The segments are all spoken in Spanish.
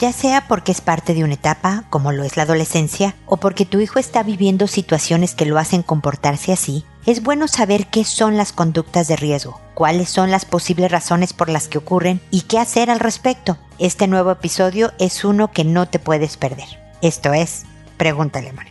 ya sea porque es parte de una etapa, como lo es la adolescencia, o porque tu hijo está viviendo situaciones que lo hacen comportarse así, es bueno saber qué son las conductas de riesgo, cuáles son las posibles razones por las que ocurren y qué hacer al respecto. Este nuevo episodio es uno que no te puedes perder. Esto es, pregúntale, Mónica.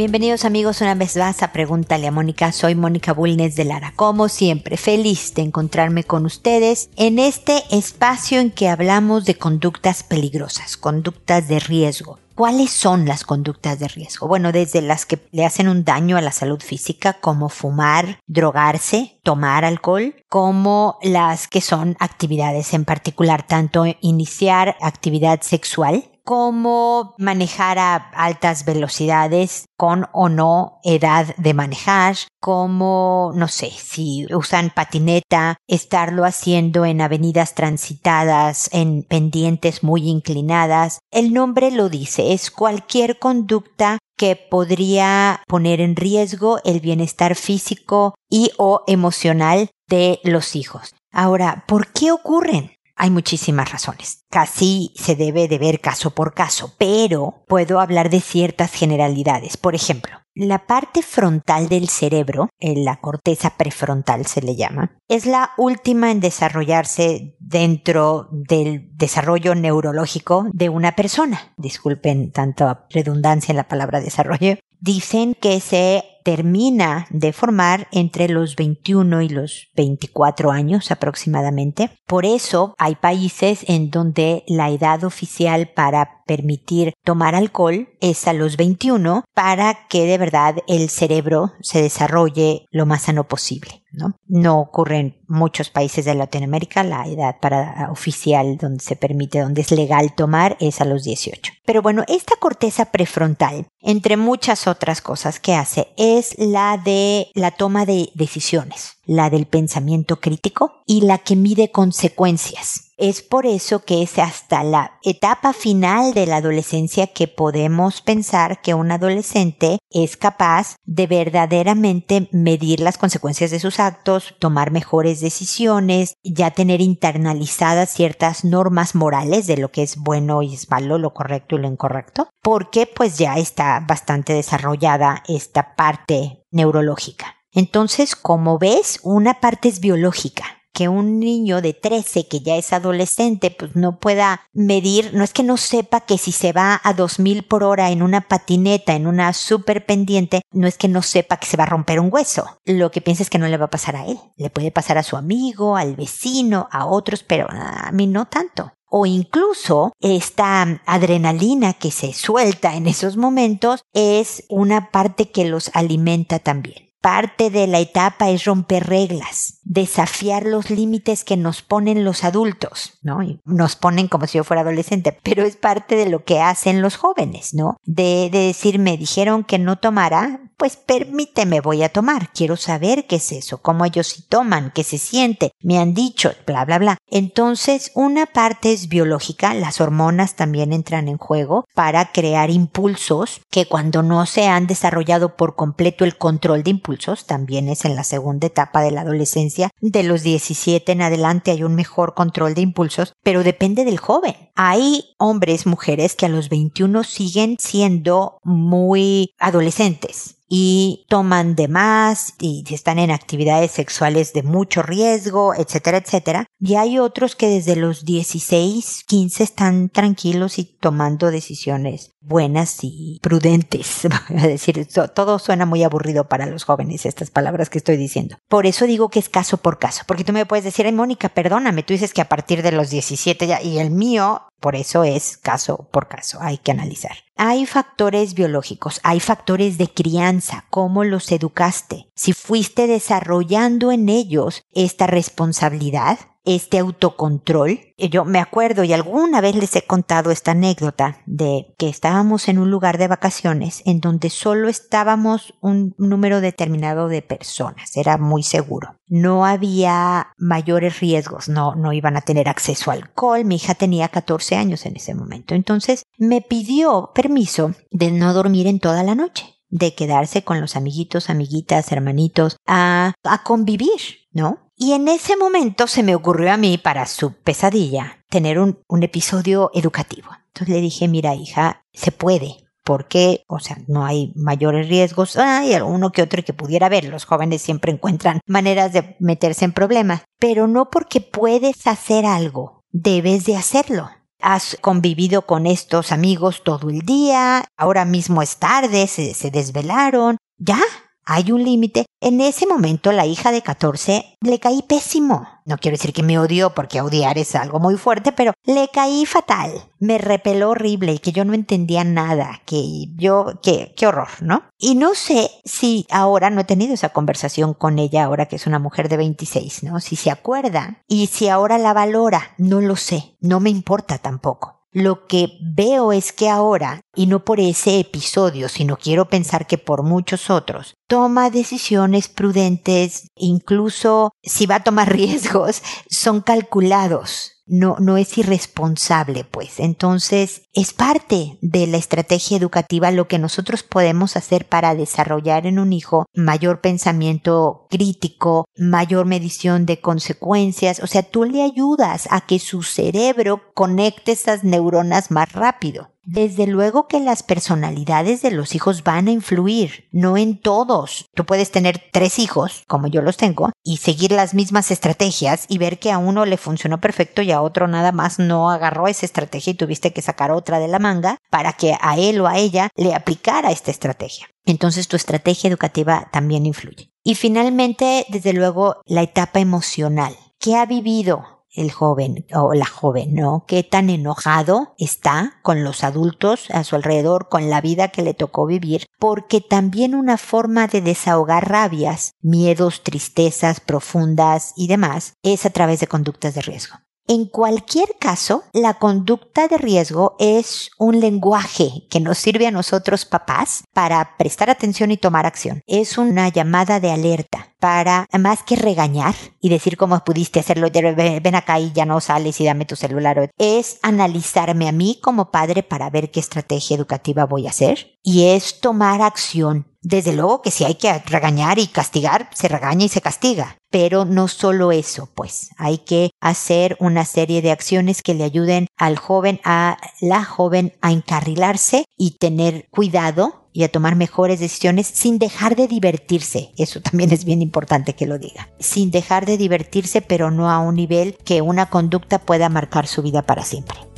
Bienvenidos amigos una vez más a Pregúntale a Mónica. Soy Mónica Bulnes de Lara. Como siempre, feliz de encontrarme con ustedes en este espacio en que hablamos de conductas peligrosas, conductas de riesgo. ¿Cuáles son las conductas de riesgo? Bueno, desde las que le hacen un daño a la salud física, como fumar, drogarse, tomar alcohol, como las que son actividades en particular, tanto iniciar actividad sexual, cómo manejar a altas velocidades con o no edad de manejar, cómo, no sé, si usan patineta, estarlo haciendo en avenidas transitadas, en pendientes muy inclinadas. El nombre lo dice, es cualquier conducta que podría poner en riesgo el bienestar físico y o emocional de los hijos. Ahora, ¿por qué ocurren? Hay muchísimas razones. Casi se debe de ver caso por caso, pero puedo hablar de ciertas generalidades. Por ejemplo, la parte frontal del cerebro, la corteza prefrontal se le llama, es la última en desarrollarse dentro del desarrollo neurológico de una persona. Disculpen tanto redundancia en la palabra desarrollo. Dicen que se termina de formar entre los 21 y los 24 años aproximadamente. Por eso hay países en donde la edad oficial para permitir tomar alcohol es a los 21 para que de verdad el cerebro se desarrolle lo más sano posible. ¿no? no ocurre en muchos países de Latinoamérica. La edad para oficial donde se permite, donde es legal tomar es a los 18. Pero bueno, esta corteza prefrontal, entre muchas otras cosas que hace, es la de la toma de decisiones, la del pensamiento crítico y la que mide consecuencias. Es por eso que es hasta la etapa final de la adolescencia que podemos pensar que un adolescente es capaz de verdaderamente medir las consecuencias de sus actos, tomar mejores decisiones, ya tener internalizadas ciertas normas morales de lo que es bueno y es malo, lo correcto y lo incorrecto, porque pues ya está bastante desarrollada esta parte neurológica. Entonces, como ves, una parte es biológica, que un niño de 13 que ya es adolescente pues no pueda medir, no es que no sepa que si se va a 2000 por hora en una patineta, en una super pendiente, no es que no sepa que se va a romper un hueso. Lo que piensa es que no le va a pasar a él. Le puede pasar a su amigo, al vecino, a otros, pero a mí no tanto o incluso esta adrenalina que se suelta en esos momentos es una parte que los alimenta también. Parte de la etapa es romper reglas, desafiar los límites que nos ponen los adultos, ¿no? nos ponen como si yo fuera adolescente, pero es parte de lo que hacen los jóvenes, ¿no? De, de decir, me dijeron que no tomara, pues permíteme, voy a tomar. Quiero saber qué es eso, cómo ellos sí toman, qué se siente, me han dicho, bla, bla, bla. Entonces, una parte es biológica, las hormonas también entran en juego para crear impulsos que cuando no se han desarrollado por completo el control de impulsos, también es en la segunda etapa de la adolescencia, de los 17 en adelante hay un mejor control de impulsos, pero depende del joven. Hay hombres, mujeres que a los 21 siguen siendo muy adolescentes y toman de más y están en actividades sexuales de mucho riesgo, etcétera, etcétera. Y hay otros que desde los 16, 15 están tranquilos y tomando decisiones buenas y prudentes. Es decir, todo suena muy aburrido para los jóvenes, estas palabras que estoy diciendo. Por eso digo que es caso por caso, porque tú me puedes decir, ay, Mónica, perdóname, tú dices que a partir de los 17 ya, y el mío, por eso es caso por caso, hay que analizar. Hay factores biológicos, hay factores de crianza, cómo los educaste, si fuiste desarrollando en ellos esta responsabilidad, este autocontrol. Yo me acuerdo y alguna vez les he contado esta anécdota de que estábamos en un lugar de vacaciones en donde solo estábamos un número determinado de personas, era muy seguro. No había mayores riesgos, no, no iban a tener acceso a alcohol, mi hija tenía 14 años en ese momento, entonces me pidió permiso de no dormir en toda la noche de quedarse con los amiguitos, amiguitas, hermanitos, a, a convivir, ¿no? Y en ese momento se me ocurrió a mí, para su pesadilla, tener un, episodio educativo. Entonces le dije, mira hija, se puede, porque, o sea, no hay mayores riesgos. Hay alguno que otro que pudiera haber. Los jóvenes siempre encuentran maneras de meterse en problemas, pero no porque puedes hacer algo, debes de hacerlo. Has convivido con estos amigos todo el día, ahora mismo es tarde, se desvelaron. Ya, hay un límite. En ese momento la hija de 14 le caí pésimo. No quiero decir que me odió porque odiar es algo muy fuerte, pero le caí fatal. Me repeló horrible y que yo no entendía nada, que yo, que, qué horror, ¿no? Y no sé si ahora no he tenido esa conversación con ella ahora que es una mujer de 26, ¿no? Si se acuerda y si ahora la valora, no lo sé, no me importa tampoco. Lo que veo es que ahora, y no por ese episodio, sino quiero pensar que por muchos otros, toma decisiones prudentes, incluso si va a tomar riesgos, son calculados no, no es irresponsable, pues. Entonces, es parte de la estrategia educativa lo que nosotros podemos hacer para desarrollar en un hijo mayor pensamiento crítico, mayor medición de consecuencias. O sea, tú le ayudas a que su cerebro conecte esas neuronas más rápido. Desde luego que las personalidades de los hijos van a influir, no en todos. Tú puedes tener tres hijos, como yo los tengo, y seguir las mismas estrategias y ver que a uno le funcionó perfecto y a otro nada más no agarró esa estrategia y tuviste que sacar otra de la manga para que a él o a ella le aplicara esta estrategia. Entonces tu estrategia educativa también influye. Y finalmente, desde luego, la etapa emocional. ¿Qué ha vivido? El joven o la joven, ¿no? Qué tan enojado está con los adultos a su alrededor, con la vida que le tocó vivir, porque también una forma de desahogar rabias, miedos, tristezas profundas y demás es a través de conductas de riesgo. En cualquier caso, la conducta de riesgo es un lenguaje que nos sirve a nosotros papás para prestar atención y tomar acción. Es una llamada de alerta para, más que regañar y decir cómo pudiste hacerlo, ven acá y ya no sales y dame tu celular, es analizarme a mí como padre para ver qué estrategia educativa voy a hacer y es tomar acción desde luego que si hay que regañar y castigar, se regaña y se castiga. Pero no solo eso, pues hay que hacer una serie de acciones que le ayuden al joven, a la joven a encarrilarse y tener cuidado y a tomar mejores decisiones sin dejar de divertirse. Eso también es bien importante que lo diga. Sin dejar de divertirse, pero no a un nivel que una conducta pueda marcar su vida para siempre.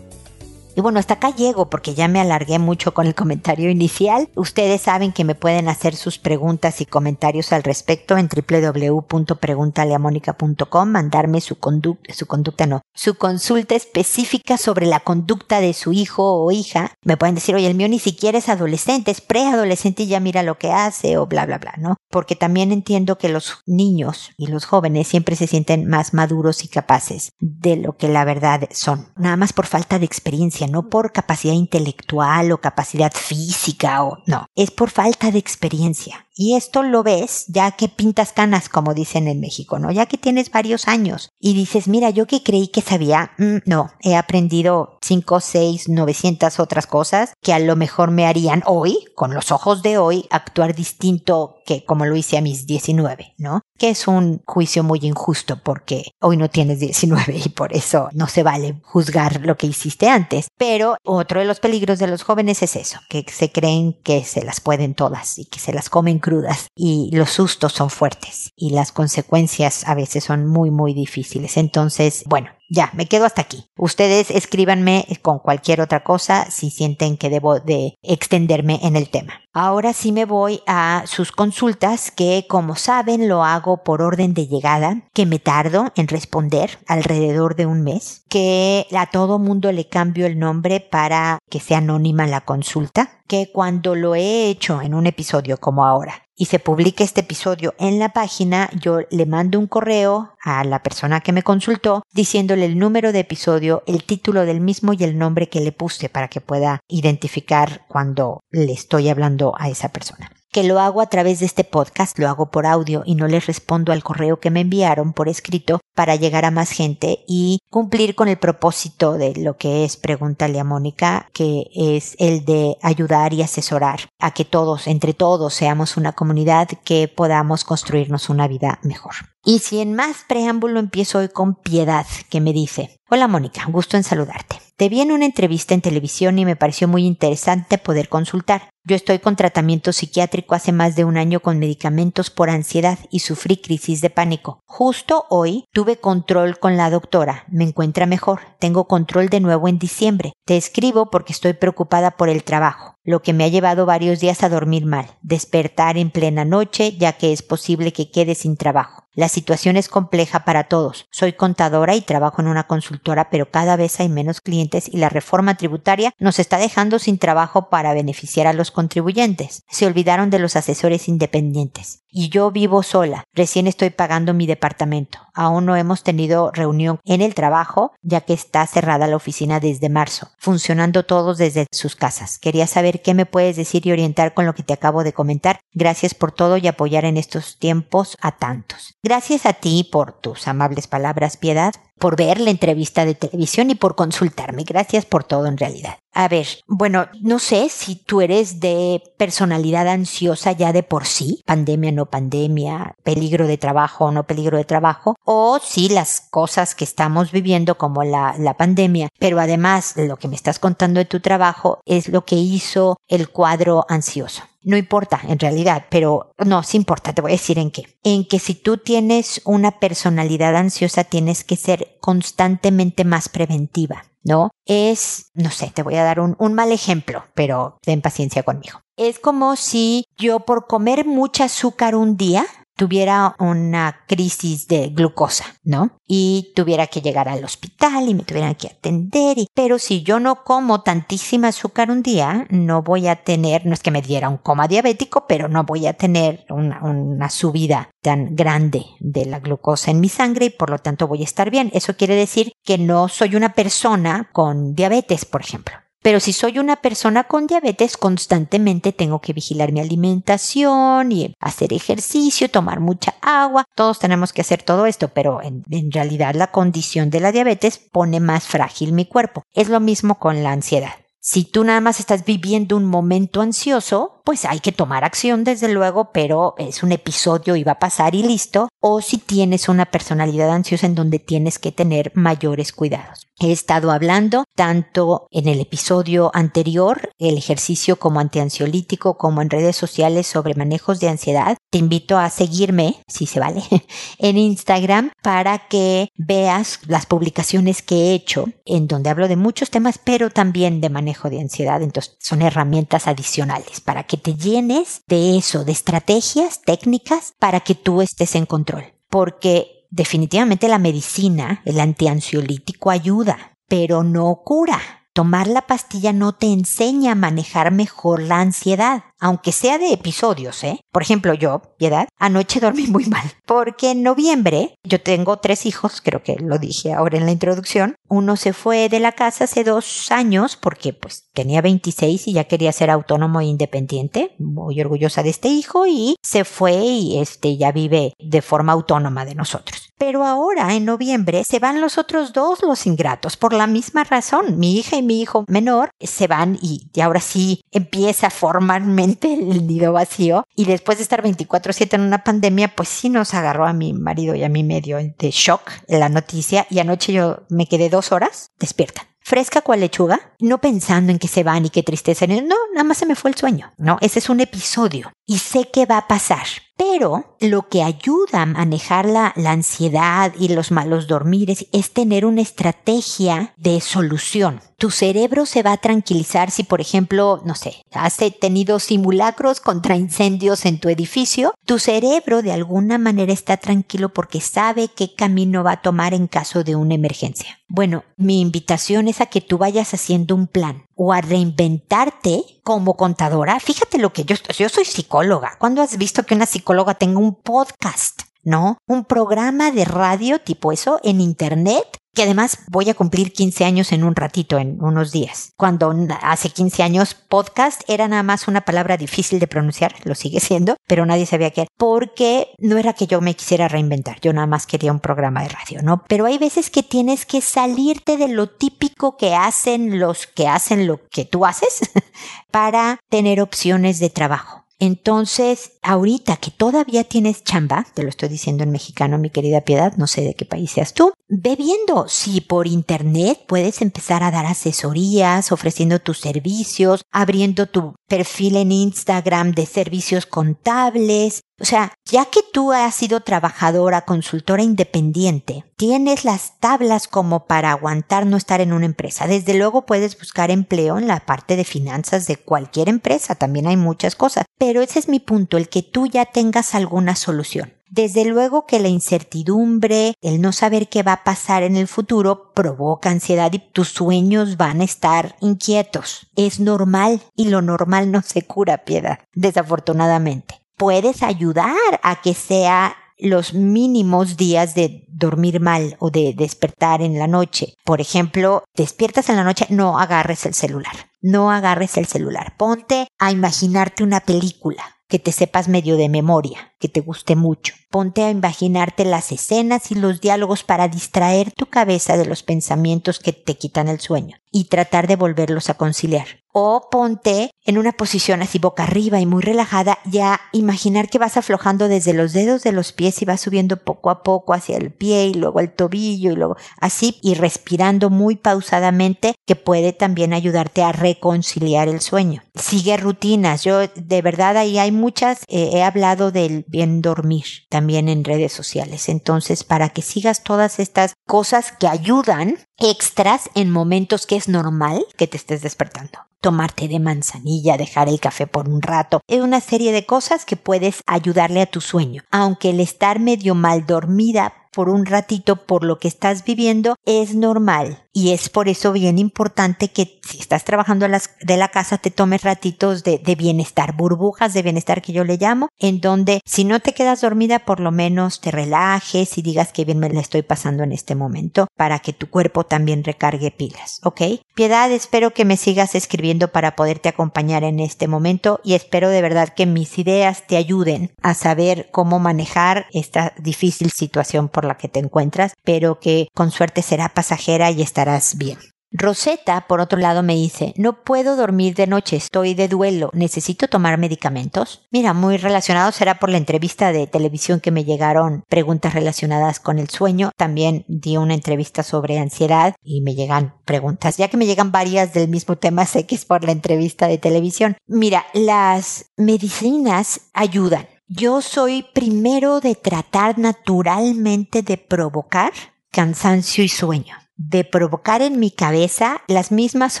Y bueno, hasta acá llego porque ya me alargué mucho con el comentario inicial. Ustedes saben que me pueden hacer sus preguntas y comentarios al respecto en www.preguntaleamónica.com, mandarme su conducta, su conducta no, su consulta específica sobre la conducta de su hijo o hija. Me pueden decir, oye, el mío ni siquiera es adolescente, es preadolescente y ya mira lo que hace o bla, bla, bla, ¿no? Porque también entiendo que los niños y los jóvenes siempre se sienten más maduros y capaces de lo que la verdad son, nada más por falta de experiencia no por capacidad intelectual o capacidad física o no, es por falta de experiencia. Y esto lo ves ya que pintas canas, como dicen en México, ¿no? Ya que tienes varios años y dices, mira, yo que creí que sabía, mm, no, he aprendido 5, 6, 900 otras cosas que a lo mejor me harían hoy, con los ojos de hoy, actuar distinto que como lo hice a mis 19, ¿no? Que es un juicio muy injusto porque hoy no tienes 19 y por eso no se vale juzgar lo que hiciste antes. Pero otro de los peligros de los jóvenes es eso, que se creen que se las pueden todas y que se las comen crudas y los sustos son fuertes y las consecuencias a veces son muy muy difíciles. Entonces, bueno, ya, me quedo hasta aquí. Ustedes escríbanme con cualquier otra cosa si sienten que debo de extenderme en el tema. Ahora sí me voy a sus consultas que como saben lo hago por orden de llegada, que me tardo en responder alrededor de un mes, que a todo mundo le cambio el nombre para que sea anónima la consulta, que cuando lo he hecho en un episodio como ahora y se publique este episodio en la página, yo le mando un correo a la persona que me consultó diciéndole el número de episodio, el título del mismo y el nombre que le puse para que pueda identificar cuando le estoy hablando a esa persona. Que lo hago a través de este podcast, lo hago por audio y no les respondo al correo que me enviaron por escrito para llegar a más gente y cumplir con el propósito de lo que es Pregúntale a Mónica, que es el de ayudar y asesorar a que todos, entre todos, seamos una comunidad que podamos construirnos una vida mejor. Y si en más preámbulo empiezo hoy con Piedad, que me dice, Hola Mónica, gusto en saludarte. Te vi en una entrevista en televisión y me pareció muy interesante poder consultar. Yo estoy con tratamiento psiquiátrico hace más de un año con medicamentos por ansiedad y sufrí crisis de pánico. Justo hoy tuve control con la doctora. Me encuentra mejor. Tengo control de nuevo en diciembre. Te escribo porque estoy preocupada por el trabajo, lo que me ha llevado varios días a dormir mal, despertar en plena noche ya que es posible que quede sin trabajo. La situación es compleja para todos. Soy contadora y trabajo en una consultora, pero cada vez hay menos clientes y la reforma tributaria nos está dejando sin trabajo para beneficiar a los contribuyentes. Se olvidaron de los asesores independientes. Y yo vivo sola. Recién estoy pagando mi departamento. Aún no hemos tenido reunión en el trabajo, ya que está cerrada la oficina desde marzo, funcionando todos desde sus casas. Quería saber qué me puedes decir y orientar con lo que te acabo de comentar. Gracias por todo y apoyar en estos tiempos a tantos. Gracias a ti por tus amables palabras, Piedad por ver la entrevista de televisión y por consultarme. Gracias por todo en realidad. A ver, bueno, no sé si tú eres de personalidad ansiosa ya de por sí, pandemia, no pandemia, peligro de trabajo o no peligro de trabajo, o si las cosas que estamos viviendo como la, la pandemia, pero además de lo que me estás contando de tu trabajo es lo que hizo el cuadro ansioso. No importa, en realidad, pero no, sí importa, te voy a decir en qué. En que si tú tienes una personalidad ansiosa, tienes que ser constantemente más preventiva, ¿no? Es, no sé, te voy a dar un, mal ejemplo, pero ten paciencia conmigo. Es como si yo por comer mucha azúcar un día, tuviera una crisis de glucosa, ¿no? Y tuviera que llegar al hospital y me tuvieran que atender. Pero si yo no como tantísima azúcar un día, no voy a tener, no es que me diera un coma diabético, pero no voy a tener una, una subida tan grande de la glucosa en mi sangre y por lo tanto voy a estar bien. Eso quiere decir que no soy una persona con diabetes, por ejemplo. Pero si soy una persona con diabetes, constantemente tengo que vigilar mi alimentación y hacer ejercicio, tomar mucha agua. Todos tenemos que hacer todo esto, pero en, realidad la condición de la diabetes pone más frágil mi cuerpo. Es lo mismo con la ansiedad. Si tú nada más estás viviendo un momento ansioso, pues hay que tomar acción desde luego, pero es un episodio y va a pasar y listo. O si tienes una personalidad ansiosa en donde tienes que tener mayores cuidados. He estado hablando tanto en el episodio anterior, el ejercicio como antiansiolítico, como en redes sociales sobre manejos de ansiedad. Te invito a seguirme, si se vale, en Instagram para que veas las publicaciones que he hecho en donde hablo de muchos temas, pero también de manejo de ansiedad. Entonces son herramientas adicionales para que te llenes de eso, de estrategias, técnicas para que tú estés en control. Porque definitivamente la medicina, el antiansiolítico ayuda, pero no cura. Tomar la pastilla no te enseña a manejar mejor la ansiedad aunque sea de episodios, ¿eh? Por ejemplo, yo, Piedad, anoche dormí muy mal, porque en noviembre yo tengo tres hijos, creo que lo dije ahora en la introducción. Uno se fue de la casa hace dos años porque pues tenía 26 y ya quería ser autónomo e independiente, muy orgullosa de este hijo y se fue y este ya vive de forma autónoma de nosotros. Pero ahora, en noviembre, se van los otros dos, los ingratos, por la misma razón. Mi hija y mi hijo menor se van y, y ahora sí empieza formalmente el nido vacío. Y después de estar 24/7 en una pandemia, pues sí nos agarró a mi marido y a mí medio de shock la noticia. Y anoche yo me quedé dos horas despierta fresca cual lechuga, no pensando en que se van y qué tristeza. No, nada más se me fue el sueño. No, ese es un episodio y sé qué va a pasar. Pero lo que ayuda a manejar la, la, ansiedad y los malos dormires es tener una estrategia de solución. Tu cerebro se va a tranquilizar si, por ejemplo, no sé, has tenido simulacros contra incendios en tu edificio. Tu cerebro de alguna manera está tranquilo porque sabe qué camino va a tomar en caso de una emergencia. Bueno, mi invitación es a que tú vayas haciendo un plan o a reinventarte como contadora. Fíjate lo que yo, yo soy psicóloga. ¿Cuándo has visto que una psicóloga tenga un podcast? ¿no? Un programa de radio tipo eso en internet que además voy a cumplir 15 años en un ratito, en unos días. Cuando hace 15 años podcast era nada más una palabra difícil de pronunciar, lo sigue siendo, pero nadie sabía qué era, porque no era que yo me quisiera reinventar, yo nada más quería un programa de radio, ¿no? Pero hay veces que tienes que salirte de lo típico que hacen los que hacen lo que tú haces para tener opciones de trabajo. Entonces, ahorita que todavía tienes chamba, te lo estoy diciendo en mexicano, mi querida Piedad, no sé de qué país seas tú, ve viendo si por internet puedes empezar a dar asesorías, ofreciendo tus servicios, abriendo tu perfil en Instagram de servicios contables, o sea, ya que tú has sido trabajadora, consultora independiente, tienes las tablas como para aguantar no estar en una empresa. Desde luego puedes buscar empleo en la parte de finanzas de cualquier empresa, también hay muchas cosas. Pero ese es mi punto, el que tú ya tengas alguna solución. Desde luego que la incertidumbre, el no saber qué va a pasar en el futuro, provoca ansiedad y tus sueños van a estar inquietos. Es normal y lo normal no se cura, piedad, desafortunadamente puedes ayudar a que sea los mínimos días de dormir mal o de despertar en la noche. Por ejemplo, despiertas en la noche, no agarres el celular. No agarres el celular. Ponte a imaginarte una película que te sepas medio de memoria, que te guste mucho. Ponte a imaginarte las escenas y los diálogos para distraer tu cabeza de los pensamientos que te quitan el sueño y tratar de volverlos a conciliar o ponte en una posición así boca arriba y muy relajada, ya imaginar que vas aflojando desde los dedos de los pies y vas subiendo poco a poco hacia el pie y luego el tobillo y luego así y respirando muy pausadamente que puede también ayudarte a reconciliar el sueño. Sigue rutinas, yo de verdad ahí hay muchas, eh, he hablado del bien dormir también en redes sociales, entonces para que sigas todas estas cosas que ayudan extras en momentos que es normal que te estés despertando tomarte de manzanilla, dejar el café por un rato. Es una serie de cosas que puedes ayudarle a tu sueño. Aunque el estar medio mal dormida por un ratito por lo que estás viviendo es normal. Y es por eso bien importante que si estás trabajando de la casa te tomes ratitos de, de, bienestar, burbujas de bienestar que yo le llamo, en donde si no te quedas dormida por lo menos te relajes y digas que bien me la estoy pasando en este momento para que tu cuerpo también recargue pilas, ¿ok? Piedad, espero que me sigas escribiendo para poderte acompañar en este momento y espero de verdad que mis ideas te ayuden a saber cómo manejar esta difícil situación la que te encuentras, pero que con suerte será pasajera y estarás bien. Rosetta, por otro lado, me dice, no puedo dormir de noche, estoy de duelo, ¿necesito tomar medicamentos? Mira, muy relacionado será por la entrevista de televisión que me llegaron preguntas relacionadas con el sueño. También di una entrevista sobre ansiedad y me llegan preguntas. Ya que me llegan varias del mismo tema, sé que es por la entrevista de televisión. Mira, las medicinas ayudan. Yo soy primero de tratar naturalmente de provocar cansancio y sueño de provocar en mi cabeza las mismas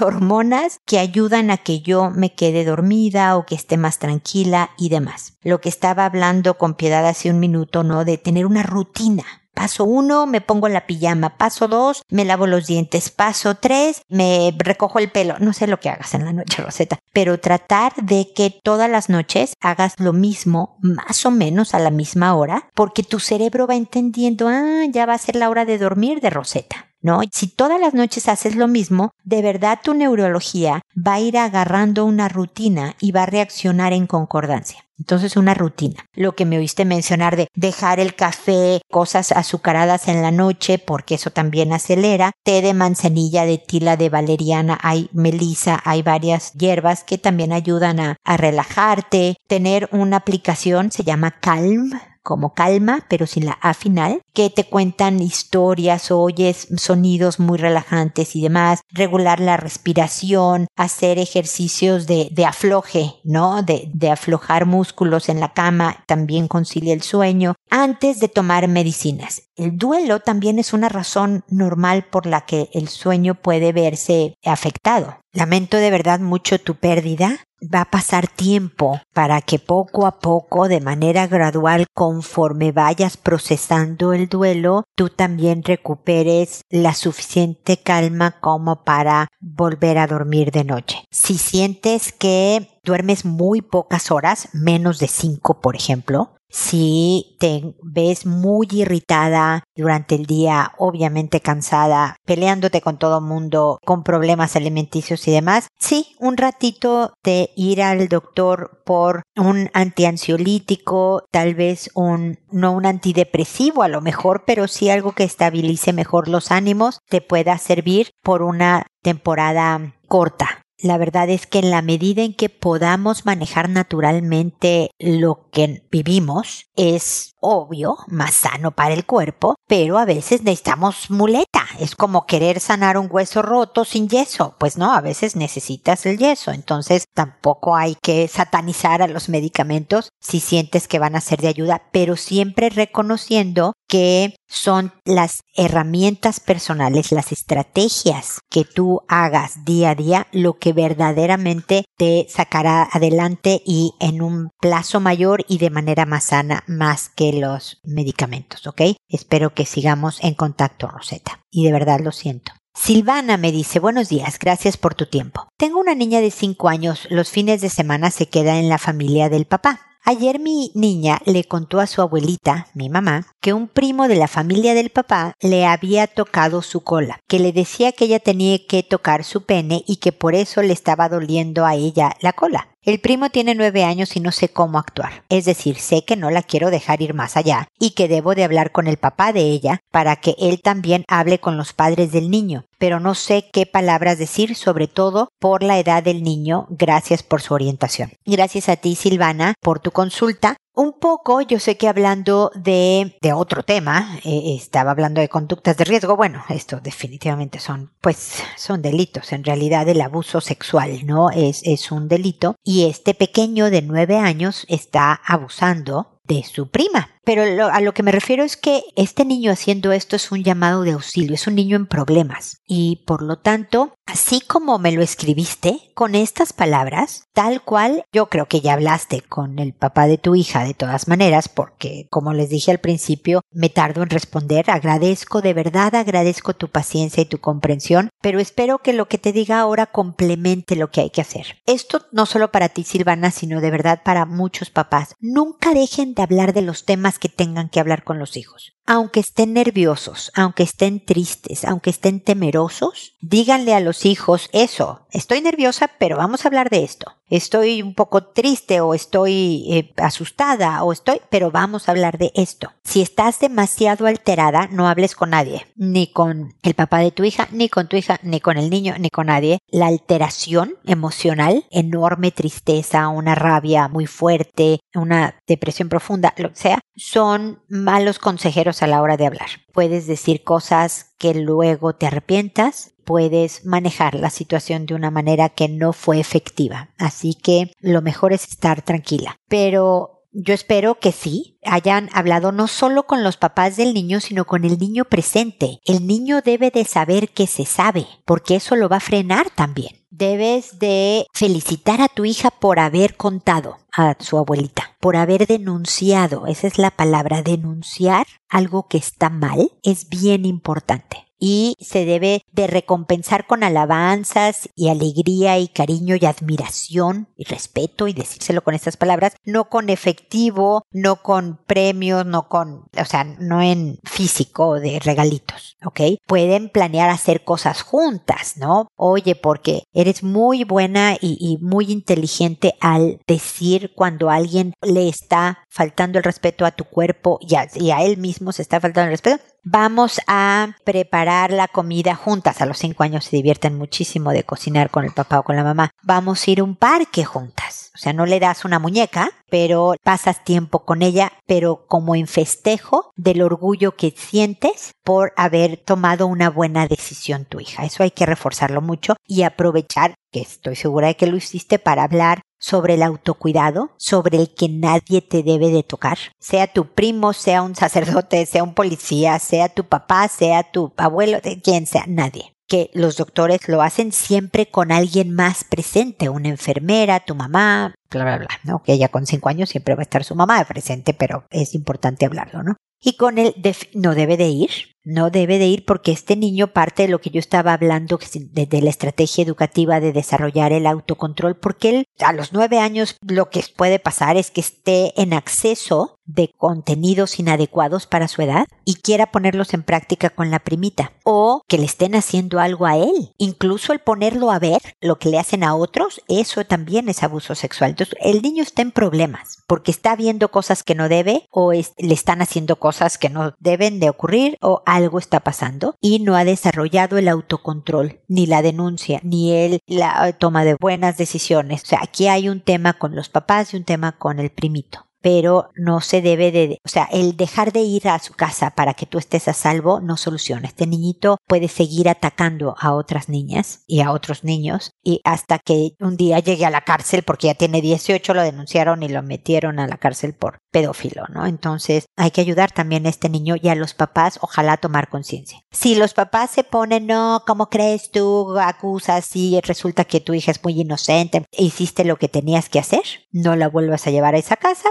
hormonas que ayudan a que yo me quede dormida o que esté más tranquila y demás. Lo que estaba hablando con piedad hace un minuto, ¿no? De tener una rutina. Paso uno, me pongo la pijama. Paso dos, me lavo los dientes. Paso tres, me recojo el pelo. No sé lo que hagas en la noche, Rosetta, pero tratar de que todas las noches hagas lo mismo, más o menos a la misma hora, porque tu cerebro va entendiendo, ah, ya va a ser la hora de dormir de Rosetta. ¿No? Si todas las noches haces lo mismo, de verdad tu neurología va a ir agarrando una rutina y va a reaccionar en concordancia. Entonces una rutina. Lo que me oíste mencionar de dejar el café, cosas azucaradas en la noche, porque eso también acelera. Té de manzanilla, de tila, de valeriana, hay melisa, hay varias hierbas que también ayudan a, a relajarte. Tener una aplicación se llama Calm como calma, pero sin la A final, que te cuentan historias, oyes sonidos muy relajantes y demás, regular la respiración, hacer ejercicios de, de afloje, ¿no? De, de aflojar músculos en la cama, también concilia el sueño, antes de tomar medicinas. El duelo también es una razón normal por la que el sueño puede verse afectado. Lamento de verdad mucho tu pérdida. Va a pasar tiempo para que poco a poco, de manera gradual, conforme vayas procesando el duelo, tú también recuperes la suficiente calma como para volver a dormir de noche. Si sientes que duermes muy pocas horas, menos de cinco, por ejemplo, si te ves muy irritada durante el día, obviamente cansada, peleándote con todo mundo, con problemas alimenticios y demás, sí, un ratito de ir al doctor por un antiansiolítico, tal vez un, no un antidepresivo a lo mejor, pero sí algo que estabilice mejor los ánimos, te pueda servir por una temporada corta la verdad es que en la medida en que podamos manejar naturalmente lo que vivimos, es obvio más sano para el cuerpo, pero a veces necesitamos muleta. Es como querer sanar un hueso roto sin yeso. Pues no, a veces necesitas el yeso. Entonces tampoco hay que satanizar a los medicamentos si sientes que van a ser de ayuda, pero siempre reconociendo que son las herramientas personales, las estrategias que tú hagas día a día, lo que verdaderamente te sacará adelante y en un plazo mayor y de manera más sana, más que los medicamentos, ¿ok? Espero que sigamos en contacto, Rosetta. Y de verdad lo siento. Silvana me dice, buenos días, gracias por tu tiempo. Tengo una niña de 5 años, los fines de semana se queda en la familia del papá. Ayer mi niña le contó a su abuelita, mi mamá, que un primo de la familia del papá le había tocado su cola, que le decía que ella tenía que tocar su pene y que por eso le estaba doliendo a ella la cola. El primo tiene nueve años y no sé cómo actuar. Es decir, sé que no la quiero dejar ir más allá y que debo de hablar con el papá de ella para que él también hable con los padres del niño. Pero no sé qué palabras decir, sobre todo por la edad del niño. Gracias por su orientación. Gracias a ti, Silvana, por tu consulta. Un poco, yo sé que hablando de, otro tema, eh, estaba hablando de conductas de riesgo. Bueno, esto definitivamente son, pues, son delitos. En realidad, el abuso sexual, ¿no? Es, es un delito. Y este pequeño de nueve años está abusando de su prima. Pero a lo que me refiero es que este niño haciendo esto es un llamado de auxilio, es un niño en problemas. Y por lo tanto, así como me lo escribiste, con estas palabras, tal cual, yo creo que ya hablaste con el papá de tu hija de todas maneras, porque como les dije al principio, me tardo en responder, agradezco, de verdad agradezco tu paciencia y tu comprensión, pero espero que lo que te diga ahora complemente lo que hay que hacer. Esto no solo para ti, Silvana, sino de verdad para muchos papás. Nunca dejen de hablar de los temas que tengan que hablar con los hijos aunque estén nerviosos, aunque estén tristes, aunque estén temerosos, díganle a los hijos eso. Estoy nerviosa, pero vamos a hablar de esto. Estoy un poco triste o estoy eh, asustada o estoy, pero vamos a hablar de esto. Si estás demasiado alterada, no hables con nadie, ni con el papá de tu hija, ni con tu hija, ni con el niño, ni con nadie. La alteración emocional, enorme tristeza, una rabia muy fuerte, una depresión profunda, lo que sea, son malos consejeros a la hora de hablar. Puedes decir cosas que luego te arrepientas, puedes manejar la situación de una manera que no fue efectiva. Así que lo mejor es estar tranquila. Pero yo espero que sí hayan hablado no solo con los papás del niño, sino con el niño presente. El niño debe de saber que se sabe, porque eso lo va a frenar también debes de felicitar a tu hija por haber contado a su abuelita, por haber denunciado, esa es la palabra, denunciar algo que está mal es bien importante y se debe de recompensar con alabanzas y alegría y cariño y admiración y respeto y decírselo con estas palabras, no con efectivo, no con premios, no con, o sea, no en físico de regalitos, ¿ok? Pueden planear hacer cosas juntas, ¿no? Oye, porque eres muy buena y, muy inteligente al decir cuando alguien le está faltando el respeto a tu cuerpo y a él mismo se está faltando el respeto, Vamos a preparar la comida juntas. A los cinco años se divierten muchísimo de cocinar con el papá o con la mamá. Vamos a ir a un parque juntas. O sea, no le das una muñeca, pero pasas tiempo con ella, pero como en festejo del orgullo que sientes por haber tomado una buena decisión tu hija. Eso hay que reforzarlo mucho y aprovechar, que estoy segura de que lo hiciste, para hablar sobre el autocuidado, sobre el que nadie te debe de tocar, sea tu primo, sea un sacerdote, sea un policía, sea tu papá, sea tu abuelo, quien sea, nadie que los doctores lo hacen siempre con alguien más presente, una enfermera, tu mamá, bla, bla, bla, ¿no? Que ella con cinco años siempre va a estar su mamá presente, pero es importante hablarlo, ¿no? Y con él no debe de ir, no debe de ir porque este niño parte de lo que yo estaba hablando de, la estrategia educativa de desarrollar el autocontrol, porque él a los nueve años lo que puede pasar es que esté en acceso de contenidos inadecuados para su edad y quiera ponerlos en práctica con la primita o que le estén haciendo algo a él. Incluso el ponerlo a ver lo que le hacen a otros, eso también es abuso sexual. Entonces, el niño está en problemas porque está viendo cosas que no debe o le están haciendo cosas que no deben de ocurrir o algo está pasando y no ha desarrollado el autocontrol, ni la denuncia, ni el, la toma de buenas decisiones. O sea, aquí hay un tema con los papás y un tema con el primito pero no se debe de, o sea, el dejar de ir a su casa para que tú estés a salvo no soluciona. Este niñito puede seguir atacando a otras niñas y a otros niños y hasta que un día llegue a la cárcel porque ya tiene 18, lo denunciaron y lo metieron a la cárcel por pedófilo, ¿no? Entonces hay que ayudar también a este niño y a los papás, ojalá tomar conciencia. Si los papás se ponen, no, ¿cómo crees tú? Acusas y resulta que tu hija es muy inocente, hiciste lo que tenías que hacer, no la vuelvas a llevar a esa casa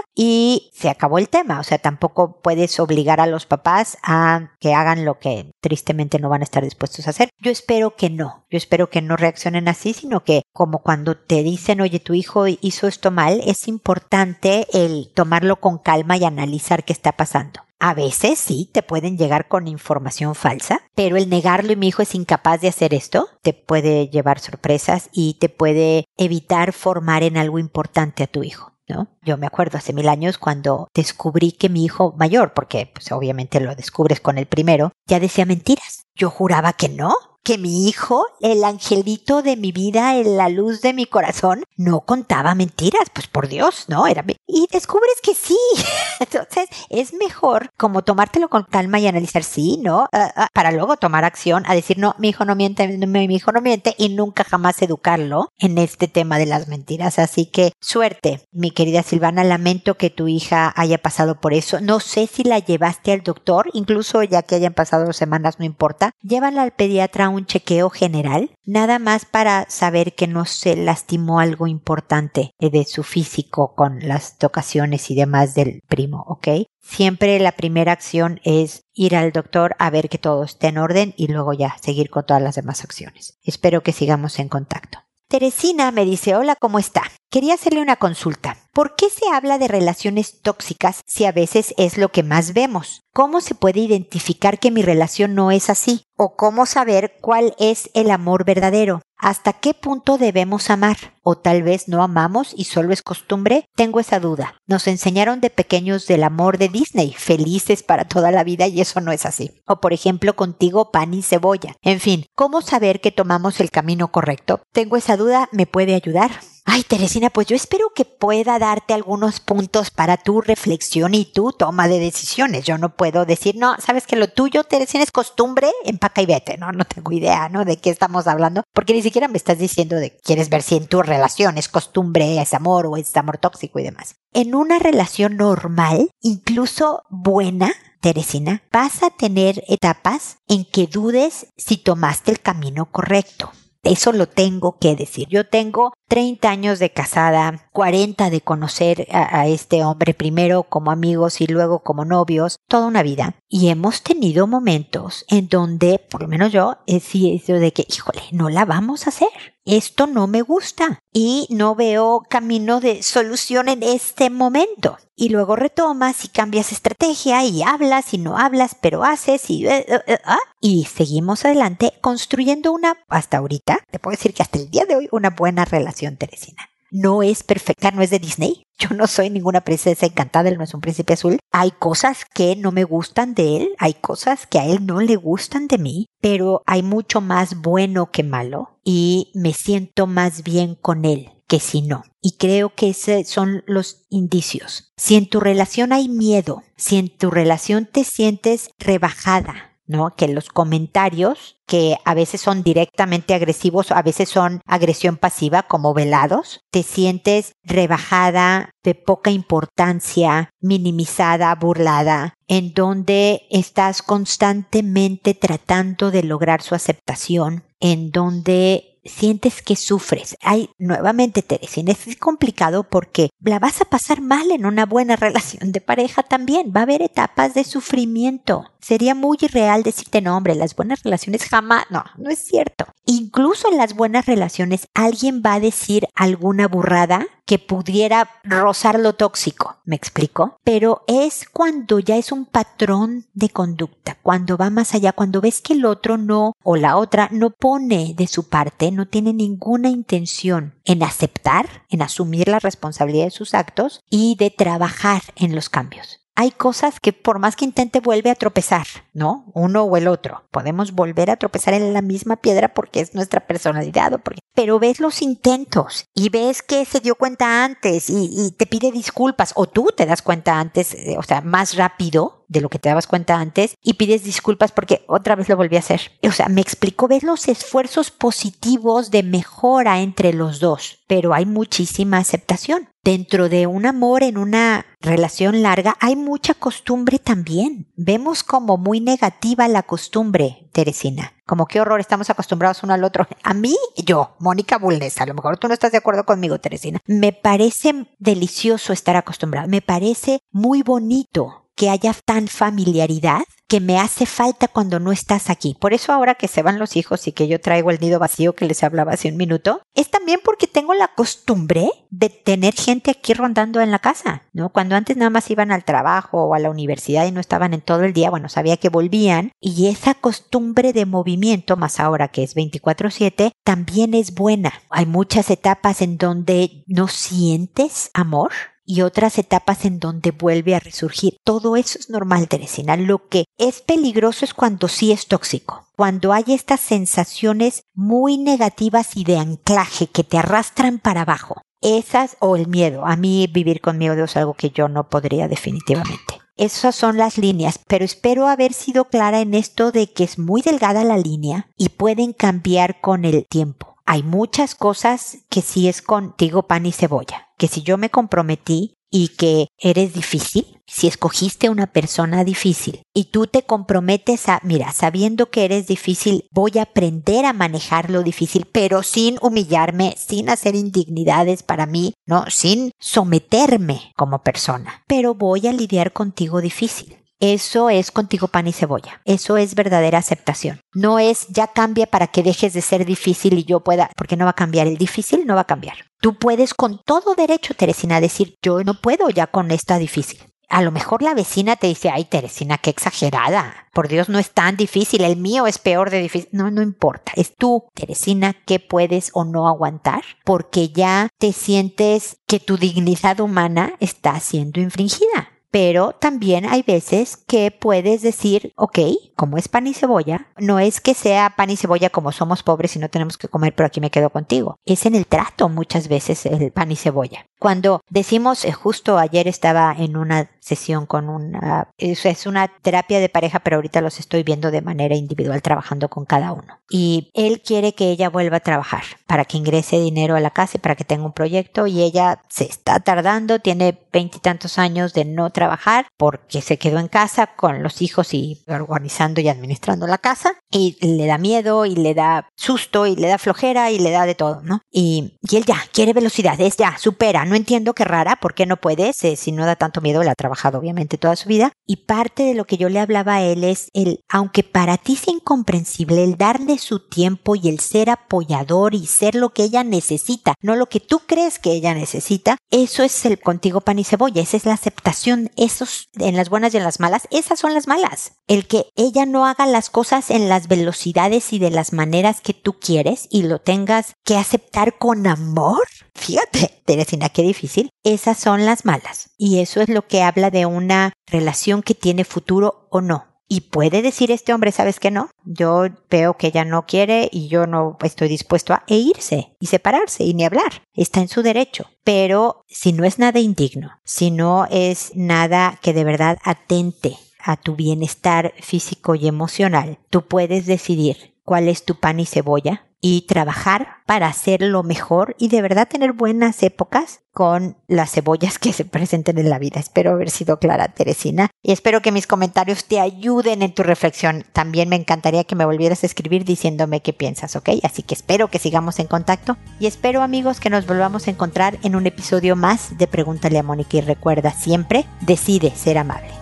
se acabó el tema. O sea, tampoco puedes obligar a los papás a que hagan lo que tristemente no van a estar dispuestos a hacer. Yo espero que no. Yo espero que no reaccionen así, sino que como cuando te dicen, oye, tu hijo hizo esto mal, es importante el tomarlo con calma y analizar qué está pasando. A veces sí, te pueden llegar con información falsa, pero el negarlo y mi hijo es incapaz de hacer esto, te puede llevar sorpresas y te puede evitar formar en algo importante a tu hijo. Yo me acuerdo hace mil años cuando descubrí que mi hijo mayor, porque pues obviamente lo descubres con el primero, ya decía mentiras. Yo juraba que no, que mi hijo, el angelito de mi vida, la luz de mi corazón, no contaba mentiras, pues por Dios, ¿no? Era y descubres que sí. Entonces, es mejor como tomártelo con calma y analizar sí, ¿no? Ah, ah, para luego tomar acción a decir, no, mi hijo no miente, mi hijo no miente y nunca jamás educarlo en este tema de las mentiras. Así que suerte, mi querida Silvana, lamento que tu hija haya pasado por eso. No sé si la llevaste al doctor, incluso ya que hayan pasado semanas, no importa. Llévala al pediatra un chequeo general, nada más para saber que no se lastimó algo importante de su físico con las tocaciones y demás del primo, ¿ok? Siempre la primera acción es ir al doctor a ver que todo esté en orden y luego ya seguir con todas las demás acciones. Espero que sigamos en contacto. Teresina me dice, hola, ¿cómo está? Quería hacerle una consulta. ¿Por qué se habla de relaciones tóxicas si a veces es lo que más vemos? ¿Cómo se puede identificar que mi relación no es así? ¿O cómo saber cuál es el amor verdadero? ¿Hasta qué punto debemos amar? ¿O tal vez no amamos y solo es costumbre? Tengo esa duda. Nos enseñaron de pequeños del amor de Disney, felices para toda la vida y eso no es así. O por ejemplo contigo pan y cebolla. En fin, ¿cómo saber que tomamos el camino correcto? Tengo esa duda, ¿me puede ayudar? Ay, Teresina, pues yo espero que pueda darte algunos puntos para tu reflexión y tu toma de decisiones. Yo no puedo decir, no, sabes que lo tuyo, Teresina, es costumbre, empaca y vete, ¿no? No tengo idea, ¿no? De qué estamos hablando, porque ni siquiera me estás diciendo de quieres ver si en tu relación es costumbre, es amor o es amor tóxico y demás. En una relación normal, incluso buena, Teresina, vas a tener etapas en que dudes si tomaste el camino correcto. Eso lo tengo que decir. Yo tengo 30 años de casada, 40 de conocer a, este hombre primero como amigos y luego como novios, toda una vida. Y hemos tenido momentos en donde, por lo menos yo, he sido de que, híjole, no la vamos a hacer. Esto no me gusta y no veo camino de solución en este momento. Y luego retomas y cambias estrategia y hablas y no hablas, pero haces y, eh, eh, eh, ah, y seguimos adelante construyendo una, hasta ahorita, te puedo decir que hasta el día de hoy, una buena relación Teresina. No es perfecta, no es de Disney. Yo no soy ninguna princesa encantada, él no es un príncipe azul. Hay cosas que no me gustan de él, hay cosas que a él no le gustan de mí, pero hay mucho más bueno que malo y me siento más bien con él que si no. Y creo que esos son los indicios. Si en tu relación hay miedo, si en tu relación te sientes rebajada, ¿no? Que los comentarios, que a veces son directamente agresivos, a veces son agresión pasiva, como velados, te sientes rebajada, de poca importancia, minimizada, burlada, en donde estás constantemente tratando de lograr su aceptación, en donde sientes que sufres. Hay nuevamente, Teresina, es complicado porque la vas a pasar mal en una buena relación de pareja también. Va a haber etapas de sufrimiento. Sería muy irreal decirte, no, hombre, las buenas relaciones jamás. No, no es cierto. Incluso en las buenas relaciones, alguien va a decir alguna burrada que pudiera rozar lo tóxico, ¿me explico? Pero es cuando ya es un patrón de conducta, cuando va más allá, cuando ves que el otro no o la otra no pone de su parte, no tiene ninguna intención en aceptar, en asumir la responsabilidad de sus actos y de trabajar en los cambios hay cosas que por más que intente vuelve a tropezar, ¿no? Uno o el otro. Podemos volver a tropezar en la misma piedra porque es nuestra personalidad o porque... Pero ves los intentos y ves que se dio cuenta antes y, te pide disculpas o tú te das cuenta antes, eh, o sea, más rápido de lo que te dabas cuenta antes y pides disculpas porque otra vez lo volví a hacer. O sea, me explicó, ves los esfuerzos positivos de mejora entre los dos, pero hay muchísima aceptación dentro de un amor en una relación larga hay mucha costumbre también. Vemos como muy negativa la costumbre, Teresina. Como qué horror, estamos acostumbrados uno al otro. A mí, yo, Mónica Bulnes, a lo mejor tú no estás de acuerdo conmigo, Teresina. Me parece delicioso estar acostumbrado. Me parece muy bonito que haya tan familiaridad que me hace falta cuando no estás aquí. Por eso ahora que se van los hijos y que yo traigo el nido vacío que les hablaba hace un minuto, es también porque tengo la costumbre de tener gente aquí rondando en la casa, ¿no? Cuando antes nada más iban al trabajo o a la universidad y no estaban en todo el día, bueno, sabía que volvían y esa costumbre de movimiento, más ahora que es 24/7, también es buena. Hay muchas etapas en donde no sientes amor, y otras etapas en donde vuelve a resurgir. Todo eso es normal, Teresina. Lo que es peligroso es cuando sí es tóxico, cuando hay estas sensaciones muy negativas y de anclaje que te arrastran para abajo. Esas o el miedo. A mí vivir con miedo es algo que yo no podría definitivamente. Esas son las líneas, pero espero haber sido clara en esto de que es muy delgada la línea y pueden cambiar con el tiempo hay muchas cosas que sí es contigo pan y cebolla, que si yo me comprometí y que eres difícil, si escogiste una persona difícil y tú te comprometes a, mira, sabiendo que eres difícil, voy a aprender a manejar lo difícil, pero sin humillarme, sin hacer indignidades para mí, no, sin someterme como persona, pero voy a lidiar contigo difícil. Eso es contigo pan y cebolla. Eso es verdadera aceptación. No es ya cambia para que dejes de ser difícil y yo pueda, porque no va a cambiar. El difícil no va a cambiar. Tú puedes con todo derecho, Teresina, decir yo no puedo ya con esta difícil. A lo mejor la vecina te dice, ay Teresina, qué exagerada. Por Dios, no es tan difícil, el mío es peor de difícil. No, no importa. Es tú, Teresina, qué puedes o no aguantar, porque ya te sientes que tu dignidad humana está siendo infringida pero también hay veces que puedes decir, ok, como es pan y cebolla, no es que sea pan y cebolla como somos pobres y no tenemos que comer, pero aquí me quedo contigo. Es en el trato muchas veces el pan y cebolla. Cuando decimos, eh, justo ayer estaba en una sesión con una, es una terapia de pareja, pero ahorita los estoy viendo de manera individual trabajando con cada uno. Y él quiere que ella vuelva a trabajar para que ingrese dinero a la casa y para que tenga un proyecto y ella se está tardando, tiene veintitantos años de no trabajar porque se quedó en casa con los hijos y organizando y administrando la casa y le da miedo y le da susto y le da flojera y le da de todo, ¿no? Y, y él ya quiere velocidad, es ya, supera, no entiendo qué rara, ¿por qué no puede? Si, no da tanto miedo, le ha trabajado obviamente toda su vida y parte de lo que yo le hablaba a él es el, aunque para ti sea incomprensible, el darle su tiempo y el ser apoyador y ser lo que ella necesita, no lo que tú crees que ella necesita, eso es el contigo pan y cebolla, esa es la aceptación esos, en las buenas y en las malas, esas son las malas. El que ella no haga las cosas en las velocidades y de las maneras que tú quieres y lo tengas que aceptar con amor. Fíjate, Teresina, qué difícil. Esas son las malas. Y eso es lo que habla de una relación que tiene futuro o no. Y puede decir este hombre, ¿sabes qué no? Yo veo que ella no quiere y yo no estoy dispuesto a e irse y separarse y ni hablar. Está en su derecho. Pero si no es nada indigno, si no es nada que de verdad atente a tu bienestar físico y emocional, tú puedes decidir cuál es tu pan y cebolla y trabajar para hacerlo mejor y de verdad tener buenas épocas con las cebollas que se presenten en la vida. Espero haber sido clara, Teresina, y espero que mis comentarios te ayuden en tu reflexión. También me encantaría que me volvieras a escribir diciéndome qué piensas, ¿ok? Así que espero que sigamos en contacto y espero, amigos, que nos volvamos a encontrar en un episodio más de Pregúntale a Mónica y recuerda siempre, decide ser amable.